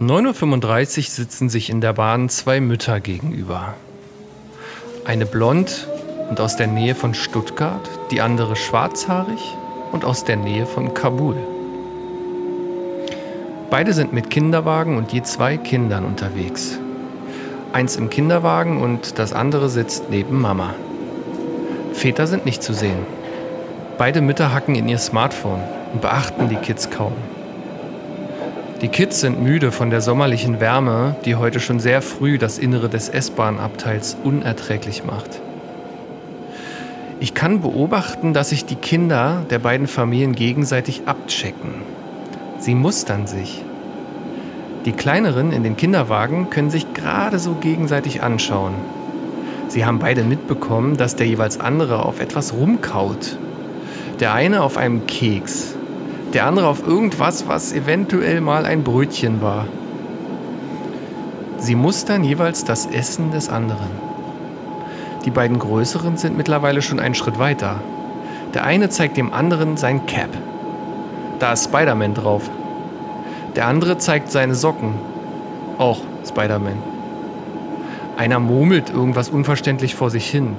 9.35 Uhr sitzen sich in der Bahn zwei Mütter gegenüber. Eine blond und aus der Nähe von Stuttgart, die andere schwarzhaarig und aus der Nähe von Kabul. Beide sind mit Kinderwagen und je zwei Kindern unterwegs. Eins im Kinderwagen und das andere sitzt neben Mama. Väter sind nicht zu sehen. Beide Mütter hacken in ihr Smartphone und beachten die Kids kaum. Die Kids sind müde von der sommerlichen Wärme, die heute schon sehr früh das Innere des S-Bahn-Abteils unerträglich macht. Ich kann beobachten, dass sich die Kinder der beiden Familien gegenseitig abchecken. Sie mustern sich. Die Kleineren in den Kinderwagen können sich gerade so gegenseitig anschauen. Sie haben beide mitbekommen, dass der jeweils andere auf etwas rumkaut. Der eine auf einem Keks, der andere auf irgendwas, was eventuell mal ein Brötchen war. Sie mustern jeweils das Essen des anderen. Die beiden größeren sind mittlerweile schon einen Schritt weiter. Der eine zeigt dem anderen sein Cap. Da ist Spider-Man drauf. Der andere zeigt seine Socken. Auch Spider-Man. Einer murmelt irgendwas unverständlich vor sich hin.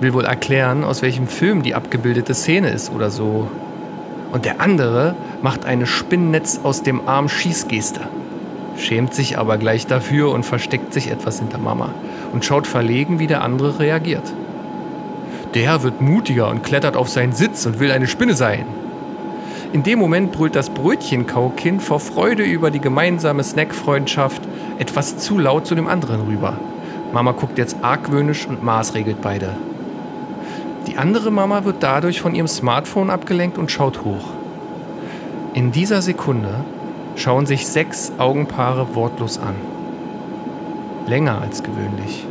Will wohl erklären, aus welchem Film die abgebildete Szene ist oder so und der andere macht eine Spinnennetz aus dem Arm Schießgeste. Schämt sich aber gleich dafür und versteckt sich etwas hinter Mama und schaut verlegen, wie der andere reagiert. Der wird mutiger und klettert auf seinen Sitz und will eine Spinne sein. In dem Moment brüllt das Brötchenkaukind vor Freude über die gemeinsame Snackfreundschaft etwas zu laut zu dem anderen rüber. Mama guckt jetzt argwöhnisch und maßregelt beide. Die andere Mama wird dadurch von ihrem Smartphone abgelenkt und schaut hoch. In dieser Sekunde schauen sich sechs Augenpaare wortlos an. Länger als gewöhnlich.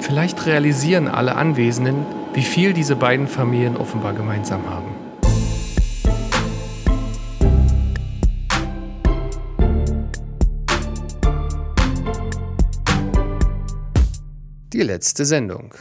Vielleicht realisieren alle Anwesenden, wie viel diese beiden Familien offenbar gemeinsam haben. Die letzte Sendung.